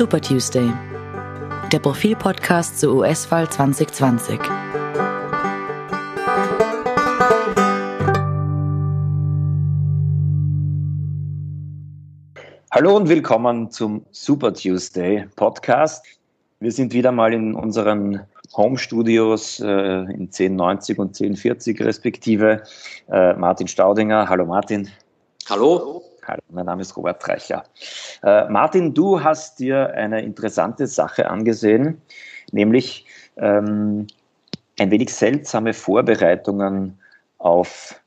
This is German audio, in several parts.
Super Tuesday, der Profilpodcast zur US-Wahl 2020. Hallo und willkommen zum Super Tuesday Podcast. Wir sind wieder mal in unseren Home Studios äh, in 1090 und 1040 respektive. Äh, Martin Staudinger. Hallo Martin. Hallo. Hallo, mein Name ist Robert Reicher. Äh, Martin, du hast dir eine interessante Sache angesehen, nämlich ähm, ein wenig seltsame Vorbereitungen auf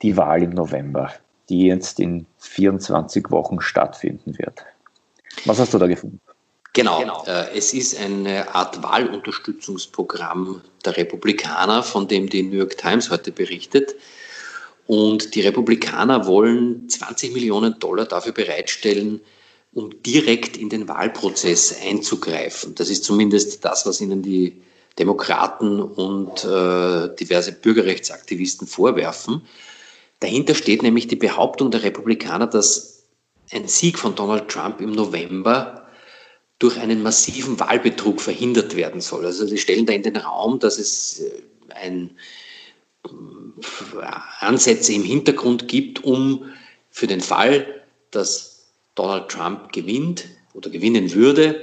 die Wahl im November, die jetzt in 24 Wochen stattfinden wird. Was hast du da gefunden? Genau. Äh, es ist eine Art Wahlunterstützungsprogramm der Republikaner, von dem die New York Times heute berichtet. Und die Republikaner wollen 20 Millionen Dollar dafür bereitstellen, um direkt in den Wahlprozess einzugreifen. Das ist zumindest das, was ihnen die Demokraten und äh, diverse Bürgerrechtsaktivisten vorwerfen. Dahinter steht nämlich die Behauptung der Republikaner, dass ein Sieg von Donald Trump im November durch einen massiven Wahlbetrug verhindert werden soll. Also sie stellen da in den Raum, dass es äh, ein, Ansätze im Hintergrund gibt, um für den Fall, dass Donald Trump gewinnt oder gewinnen würde,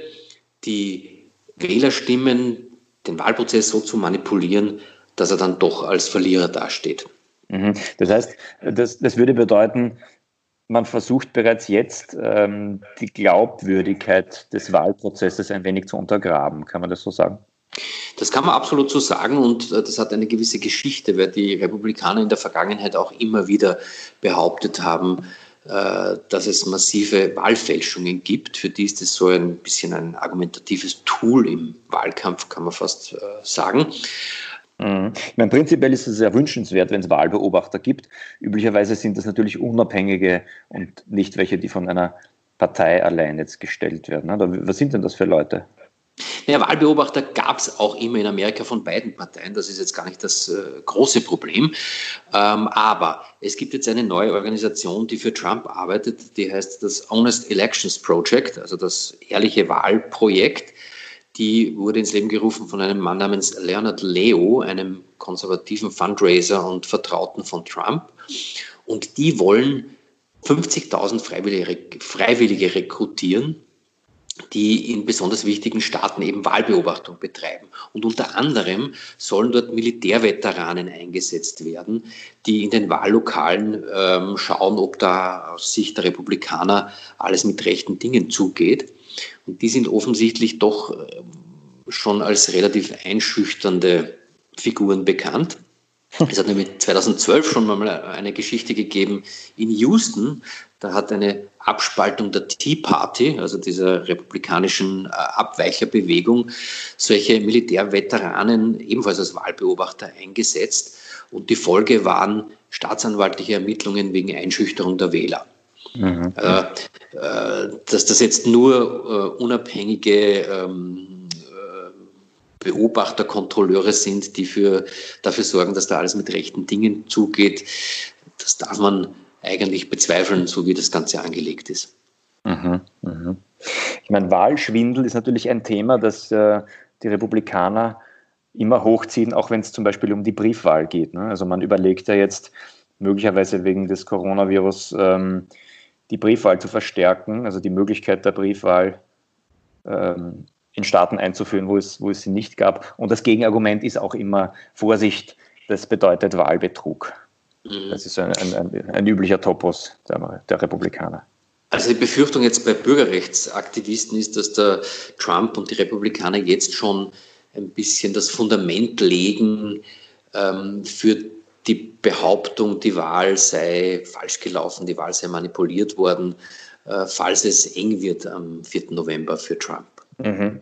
die Wählerstimmen, den Wahlprozess so zu manipulieren, dass er dann doch als Verlierer dasteht. Mhm. Das heißt, das, das würde bedeuten, man versucht bereits jetzt ähm, die Glaubwürdigkeit des Wahlprozesses ein wenig zu untergraben. Kann man das so sagen? Das kann man absolut so sagen und äh, das hat eine gewisse Geschichte, weil die Republikaner in der Vergangenheit auch immer wieder behauptet haben, äh, dass es massive Wahlfälschungen gibt. Für die ist es so ein bisschen ein argumentatives Tool im Wahlkampf, kann man fast äh, sagen. Mhm. Ich meine, prinzipiell ist es sehr wünschenswert, wenn es Wahlbeobachter gibt. Üblicherweise sind das natürlich unabhängige und nicht welche, die von einer Partei allein jetzt gestellt werden. Was sind denn das für Leute? Naja, Wahlbeobachter gab es auch immer in Amerika von beiden Parteien. Das ist jetzt gar nicht das äh, große Problem. Ähm, aber es gibt jetzt eine neue Organisation, die für Trump arbeitet. Die heißt das Honest Elections Project, also das ehrliche Wahlprojekt. Die wurde ins Leben gerufen von einem Mann namens Leonard Leo, einem konservativen Fundraiser und Vertrauten von Trump. Und die wollen 50.000 Freiwillige, Freiwillige rekrutieren, die in besonders wichtigen Staaten eben Wahlbeobachtung betreiben. Und unter anderem sollen dort Militärveteranen eingesetzt werden, die in den Wahllokalen ähm, schauen, ob da aus Sicht der Republikaner alles mit rechten Dingen zugeht. Und die sind offensichtlich doch äh, schon als relativ einschüchternde Figuren bekannt. Es hat nämlich 2012 schon mal eine Geschichte gegeben in Houston. Da hat eine Abspaltung der Tea Party, also dieser republikanischen äh, Abweicherbewegung, solche Militärveteranen ebenfalls als Wahlbeobachter eingesetzt. Und die Folge waren staatsanwaltliche Ermittlungen wegen Einschüchterung der Wähler. Mhm. Äh, äh, dass das jetzt nur äh, unabhängige ähm, äh, Beobachter, Kontrolleure sind, die für, dafür sorgen, dass da alles mit rechten Dingen zugeht, das darf man eigentlich bezweifeln, so wie das Ganze angelegt ist. Mhm, mh. Ich meine, Wahlschwindel ist natürlich ein Thema, das äh, die Republikaner immer hochziehen, auch wenn es zum Beispiel um die Briefwahl geht. Ne? Also man überlegt ja jetzt möglicherweise wegen des Coronavirus ähm, die Briefwahl zu verstärken, also die Möglichkeit der Briefwahl ähm, in Staaten einzuführen, wo es, wo es sie nicht gab. Und das Gegenargument ist auch immer Vorsicht, das bedeutet Wahlbetrug. Mhm. Das ist ein, ein, ein, üblicher Topos der, der Republikaner. Also die Befürchtung jetzt bei Bürgerrechtsaktivisten ist, dass der Trump und die Republikaner jetzt schon ein bisschen das Fundament legen ähm, für die Behauptung, die Wahl sei falsch gelaufen, die Wahl sei manipuliert worden, äh, falls es eng wird am 4. November für Trump. Mhm.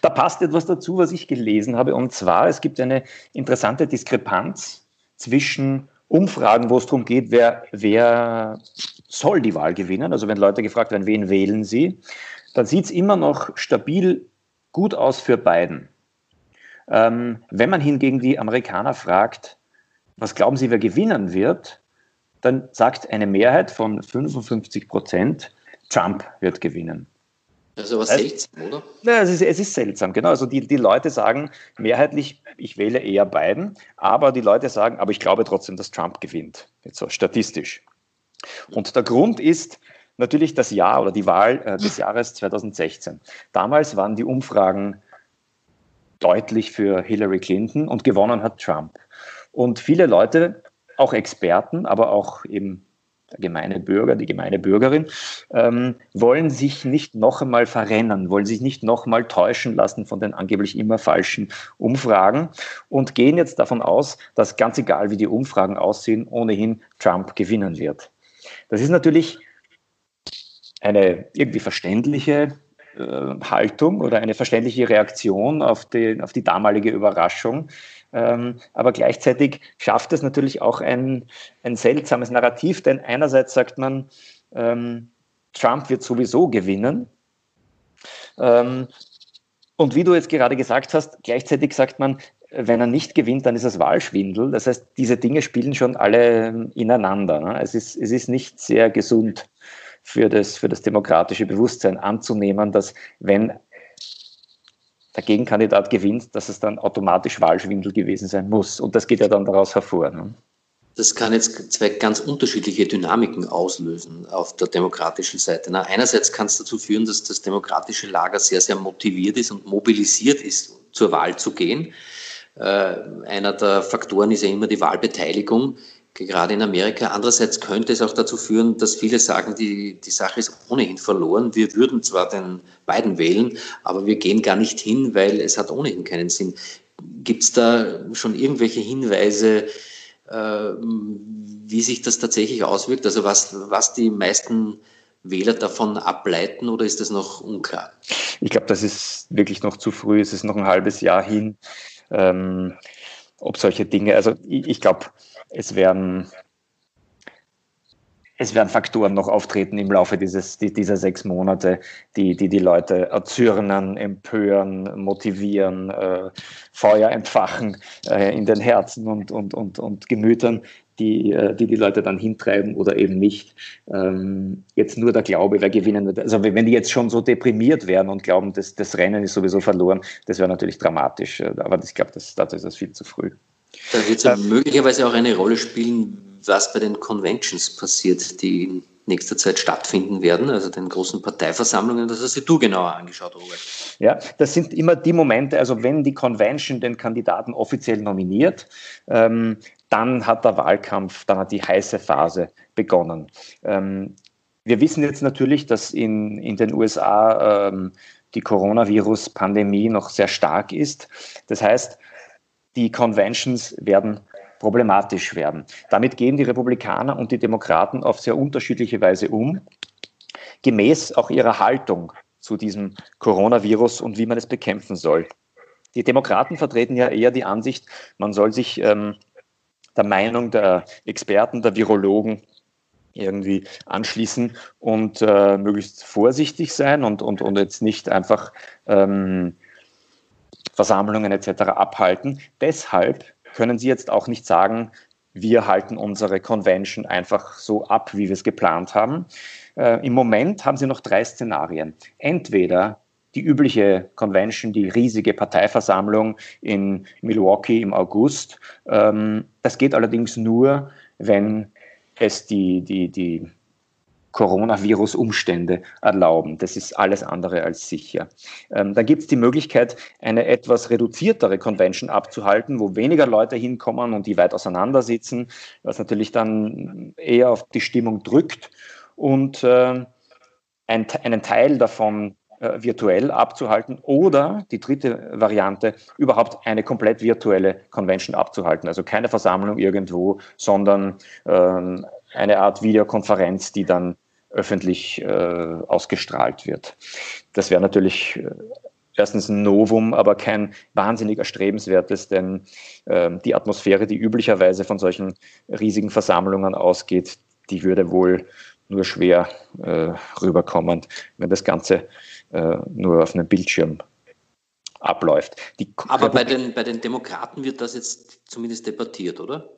Da passt etwas dazu, was ich gelesen habe, und zwar, es gibt eine interessante Diskrepanz zwischen Umfragen, wo es darum geht, wer, wer soll die Wahl gewinnen. Also wenn Leute gefragt werden, wen wählen sie, dann sieht es immer noch stabil gut aus für Biden. Ähm, wenn man hingegen die Amerikaner fragt, was glauben Sie, wer gewinnen wird? Dann sagt eine Mehrheit von 55 Prozent, Trump wird gewinnen. Also aber seltsam, oder? Ja, es ist, es ist seltsam, genau. Also die, die Leute sagen mehrheitlich, ich wähle eher Biden, aber die Leute sagen, aber ich glaube trotzdem, dass Trump gewinnt, jetzt so statistisch. Und der Grund ist natürlich das Jahr oder die Wahl äh, des Jahres 2016. Damals waren die Umfragen deutlich für Hillary Clinton und gewonnen hat Trump. Und viele Leute, auch Experten, aber auch eben der gemeine Bürger, die gemeine Bürgerin, ähm, wollen sich nicht noch einmal verrennen, wollen sich nicht noch einmal täuschen lassen von den angeblich immer falschen Umfragen und gehen jetzt davon aus, dass ganz egal, wie die Umfragen aussehen, ohnehin Trump gewinnen wird. Das ist natürlich eine irgendwie verständliche Haltung oder eine verständliche Reaktion auf die, auf die damalige Überraschung. Ähm, aber gleichzeitig schafft es natürlich auch ein, ein seltsames Narrativ, denn einerseits sagt man, ähm, Trump wird sowieso gewinnen. Ähm, und wie du jetzt gerade gesagt hast, gleichzeitig sagt man, wenn er nicht gewinnt, dann ist es Wahlschwindel. Das heißt, diese Dinge spielen schon alle ineinander. Ne? Es, ist, es ist nicht sehr gesund für das, für das demokratische Bewusstsein anzunehmen, dass wenn der Gegenkandidat gewinnt, dass es dann automatisch Wahlschwindel gewesen sein muss. Und das geht ja dann daraus hervor. Ne? Das kann jetzt zwei ganz unterschiedliche Dynamiken auslösen auf der demokratischen Seite. Na, einerseits kann es dazu führen, dass das demokratische Lager sehr, sehr motiviert ist und mobilisiert ist, zur Wahl zu gehen. Äh, einer der Faktoren ist ja immer die Wahlbeteiligung gerade in Amerika. Andererseits könnte es auch dazu führen, dass viele sagen, die, die Sache ist ohnehin verloren. Wir würden zwar den beiden wählen, aber wir gehen gar nicht hin, weil es hat ohnehin keinen Sinn. Gibt es da schon irgendwelche Hinweise, äh, wie sich das tatsächlich auswirkt? Also was, was die meisten Wähler davon ableiten oder ist das noch unklar? Ich glaube, das ist wirklich noch zu früh. Es ist noch ein halbes Jahr hin. Ähm, ob solche Dinge, also ich, ich glaube, es werden, es werden Faktoren noch auftreten im Laufe dieses, dieser sechs Monate, die die, die Leute erzürnen, empören, motivieren, äh, Feuer entfachen äh, in den Herzen und, und, und, und Gemütern, die, äh, die die Leute dann hintreiben oder eben nicht. Ähm, jetzt nur der Glaube, wer gewinnen wird. Also wenn die jetzt schon so deprimiert wären und glauben, das, das Rennen ist sowieso verloren, das wäre natürlich dramatisch. Aber ich glaube, dazu ist das viel zu früh. Da wird es ja ähm, möglicherweise auch eine Rolle spielen, was bei den Conventions passiert, die in nächster Zeit stattfinden werden, also den großen Parteiversammlungen. Das hast du genauer angeschaut, Robert. Ja, das sind immer die Momente, also wenn die Convention den Kandidaten offiziell nominiert, ähm, dann hat der Wahlkampf, dann hat die heiße Phase begonnen. Ähm, wir wissen jetzt natürlich, dass in, in den USA ähm, die Coronavirus-Pandemie noch sehr stark ist. Das heißt, die Conventions werden problematisch werden. Damit gehen die Republikaner und die Demokraten auf sehr unterschiedliche Weise um, gemäß auch ihrer Haltung zu diesem Coronavirus und wie man es bekämpfen soll. Die Demokraten vertreten ja eher die Ansicht, man soll sich ähm, der Meinung der Experten, der Virologen irgendwie anschließen und äh, möglichst vorsichtig sein und, und, und jetzt nicht einfach ähm, Versammlungen etc. abhalten. Deshalb können Sie jetzt auch nicht sagen, wir halten unsere Convention einfach so ab, wie wir es geplant haben. Äh, Im Moment haben Sie noch drei Szenarien. Entweder die übliche Convention, die riesige Parteiversammlung in Milwaukee im August. Ähm, das geht allerdings nur, wenn es die, die, die Coronavirus-Umstände erlauben. Das ist alles andere als sicher. Ähm, dann gibt es die Möglichkeit, eine etwas reduziertere Convention abzuhalten, wo weniger Leute hinkommen und die weit auseinander sitzen, was natürlich dann eher auf die Stimmung drückt und äh, ein, einen Teil davon äh, virtuell abzuhalten oder die dritte Variante, überhaupt eine komplett virtuelle Convention abzuhalten. Also keine Versammlung irgendwo, sondern ähm, eine Art Videokonferenz, die dann öffentlich äh, ausgestrahlt wird. Das wäre natürlich äh, erstens ein Novum, aber kein wahnsinnig erstrebenswertes, denn äh, die Atmosphäre, die üblicherweise von solchen riesigen Versammlungen ausgeht, die würde wohl nur schwer äh, rüberkommen, wenn das Ganze äh, nur auf einem Bildschirm abläuft. Die Aber bei den, bei den Demokraten wird das jetzt zumindest debattiert, oder?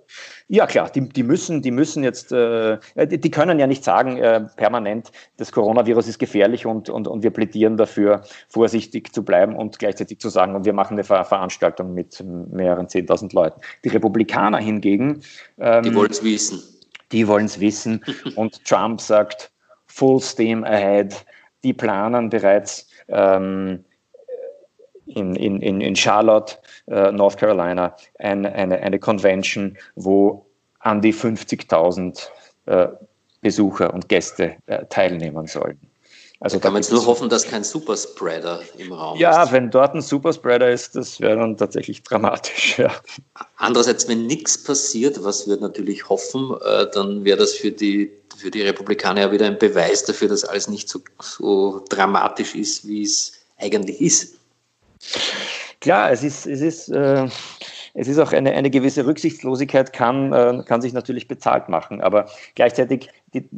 Ja, klar, die, die müssen, die müssen jetzt, äh, die, die, können ja nicht sagen äh, permanent, das Coronavirus ist gefährlich und, und, und wir plädieren dafür, vorsichtig zu bleiben und gleichzeitig zu sagen, und wir machen eine Ver Veranstaltung mit mehreren 10.000 Leuten. Die Republikaner hingegen. Ähm, die wollen es wissen. Die wollen es wissen. und Trump sagt, full steam ahead. Die planen bereits, ähm, in, in, in Charlotte, äh, North Carolina, eine, eine, eine Convention, wo an die 50.000 äh, Besucher und Gäste äh, teilnehmen sollen. Also da kann man jetzt nur hoffen, dass kein Superspreader im Raum ja, ist. Ja, wenn dort ein Superspreader ist, das wäre dann tatsächlich dramatisch. Ja. Andererseits, wenn nichts passiert, was wir natürlich hoffen, äh, dann wäre das für die, für die Republikaner ja wieder ein Beweis dafür, dass alles nicht so, so dramatisch ist, wie es eigentlich ist. Klar, es ist, es ist, äh, es ist auch eine, eine gewisse Rücksichtslosigkeit, kann, äh, kann sich natürlich bezahlt machen, aber gleichzeitig die,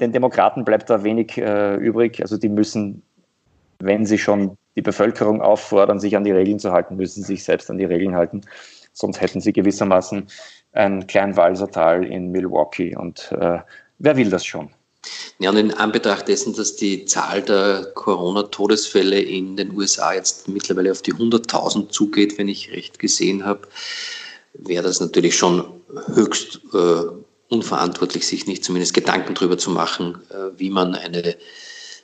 den Demokraten bleibt da wenig äh, übrig. Also die müssen, wenn sie schon die Bevölkerung auffordern, sich an die Regeln zu halten, müssen sie sich selbst an die Regeln halten. Sonst hätten sie gewissermaßen ein kleinen Walsertal in Milwaukee und äh, wer will das schon? Ja, und in Anbetracht dessen, dass die Zahl der Corona-Todesfälle in den USA jetzt mittlerweile auf die 100.000 zugeht, wenn ich recht gesehen habe, wäre das natürlich schon höchst äh, unverantwortlich, sich nicht zumindest Gedanken darüber zu machen, äh, wie man eine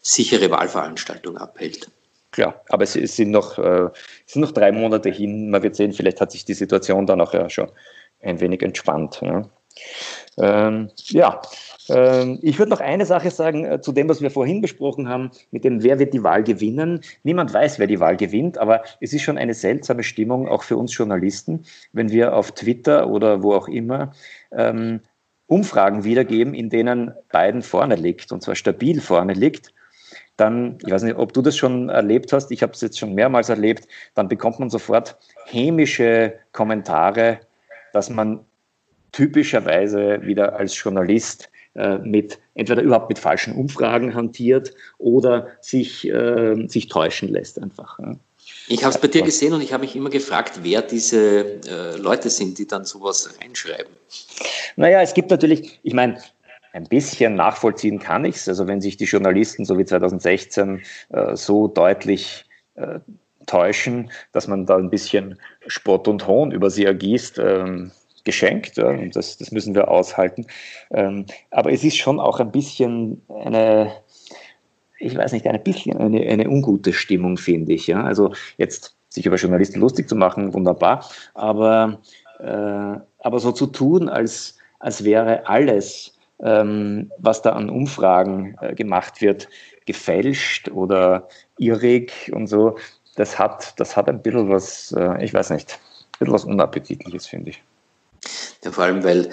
sichere Wahlveranstaltung abhält. Klar, aber es, sind, noch, äh, es sind noch drei Monate hin. Man wird sehen, vielleicht hat sich die Situation dann auch ja schon ein wenig entspannt. Ja, ähm, ja ich würde noch eine Sache sagen äh, zu dem, was wir vorhin besprochen haben, mit dem, wer wird die Wahl gewinnen. Niemand weiß, wer die Wahl gewinnt, aber es ist schon eine seltsame Stimmung, auch für uns Journalisten, wenn wir auf Twitter oder wo auch immer ähm, Umfragen wiedergeben, in denen Biden vorne liegt, und zwar stabil vorne liegt dann, ich weiß nicht, ob du das schon erlebt hast, ich habe es jetzt schon mehrmals erlebt, dann bekommt man sofort hämische Kommentare, dass man typischerweise wieder als Journalist mit entweder überhaupt mit falschen Umfragen hantiert oder sich, äh, sich täuschen lässt einfach. Ja. Ich habe es bei dir gesehen und ich habe mich immer gefragt, wer diese äh, Leute sind, die dann sowas reinschreiben. Naja, es gibt natürlich, ich meine, ein bisschen nachvollziehen kann ich es. Also wenn sich die Journalisten so wie 2016 äh, so deutlich äh, täuschen, dass man da ein bisschen Spott und Hohn über sie ergießt, ähm, geschenkt ja, und das, das müssen wir aushalten. Ähm, aber es ist schon auch ein bisschen eine, ich weiß nicht, ein bisschen eine, eine ungute Stimmung, finde ich. Ja? Also jetzt sich über Journalisten lustig zu machen, wunderbar, aber, äh, aber so zu tun, als, als wäre alles, ähm, was da an Umfragen äh, gemacht wird, gefälscht oder irrig und so, das hat, das hat ein bisschen was, äh, ich weiß nicht, ein bisschen was Unappetitliches, finde ich. Ja, vor allem, weil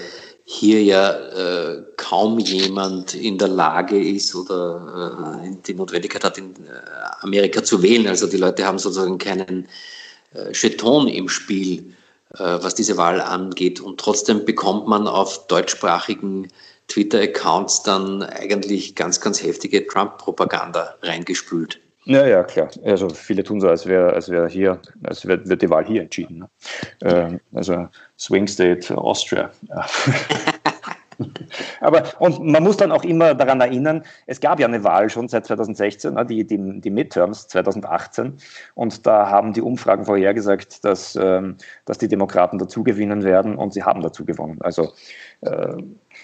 hier ja äh, kaum jemand in der Lage ist oder äh, die Notwendigkeit hat, in äh, Amerika zu wählen. Also die Leute haben sozusagen keinen äh, Jeton im Spiel, äh, was diese Wahl angeht. Und trotzdem bekommt man auf deutschsprachigen Twitter-Accounts dann eigentlich ganz, ganz heftige Trump-Propaganda reingespült. Ja, ja, klar. Also viele tun so, als wäre als wär hier, als wäre wird die Wahl hier entschieden. Ne? Ähm, also Swing State Austria. Aber und man muss dann auch immer daran erinnern, es gab ja eine Wahl schon seit 2016, ne, die, die, die Midterms 2018, und da haben die Umfragen vorhergesagt, dass, ähm, dass die Demokraten dazu gewinnen werden und sie haben dazu gewonnen. Also äh,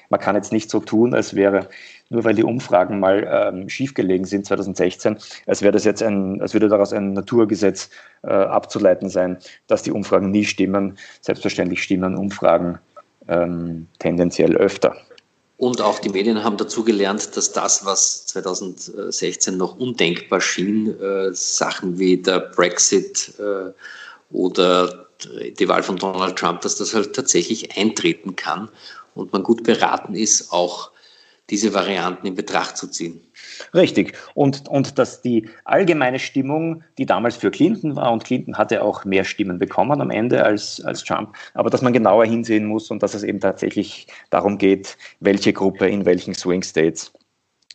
man kann jetzt nicht so tun, als wäre nur weil die Umfragen mal ähm, schiefgelegen sind 2016, als wäre das jetzt ein, als würde daraus ein Naturgesetz äh, abzuleiten sein, dass die Umfragen nie stimmen. Selbstverständlich stimmen Umfragen ähm, tendenziell öfter. Und auch die Medien haben dazu gelernt, dass das, was 2016 noch undenkbar schien, äh, Sachen wie der Brexit äh, oder die Wahl von Donald Trump, dass das halt tatsächlich eintreten kann und man gut beraten ist, auch diese Varianten in Betracht zu ziehen. Richtig. Und, und dass die allgemeine Stimmung, die damals für Clinton war, und Clinton hatte auch mehr Stimmen bekommen am Ende als, als Trump, aber dass man genauer hinsehen muss und dass es eben tatsächlich darum geht, welche Gruppe in welchen Swing States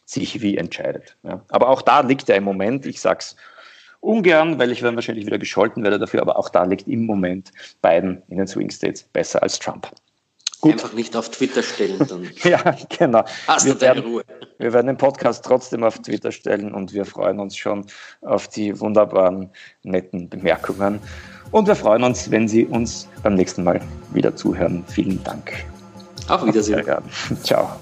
sich wie entscheidet. Ja. Aber auch da liegt er im Moment, ich sage es ungern, weil ich dann wahrscheinlich wieder gescholten werde dafür, aber auch da liegt im Moment Biden in den Swing States besser als Trump. Gut. Einfach nicht auf Twitter stellen. Dann ja, genau. Hast wir, du deine werden, Ruhe. wir werden den Podcast trotzdem auf Twitter stellen und wir freuen uns schon auf die wunderbaren, netten Bemerkungen. Und wir freuen uns, wenn Sie uns beim nächsten Mal wieder zuhören. Vielen Dank. Auf Wiedersehen. Ciao.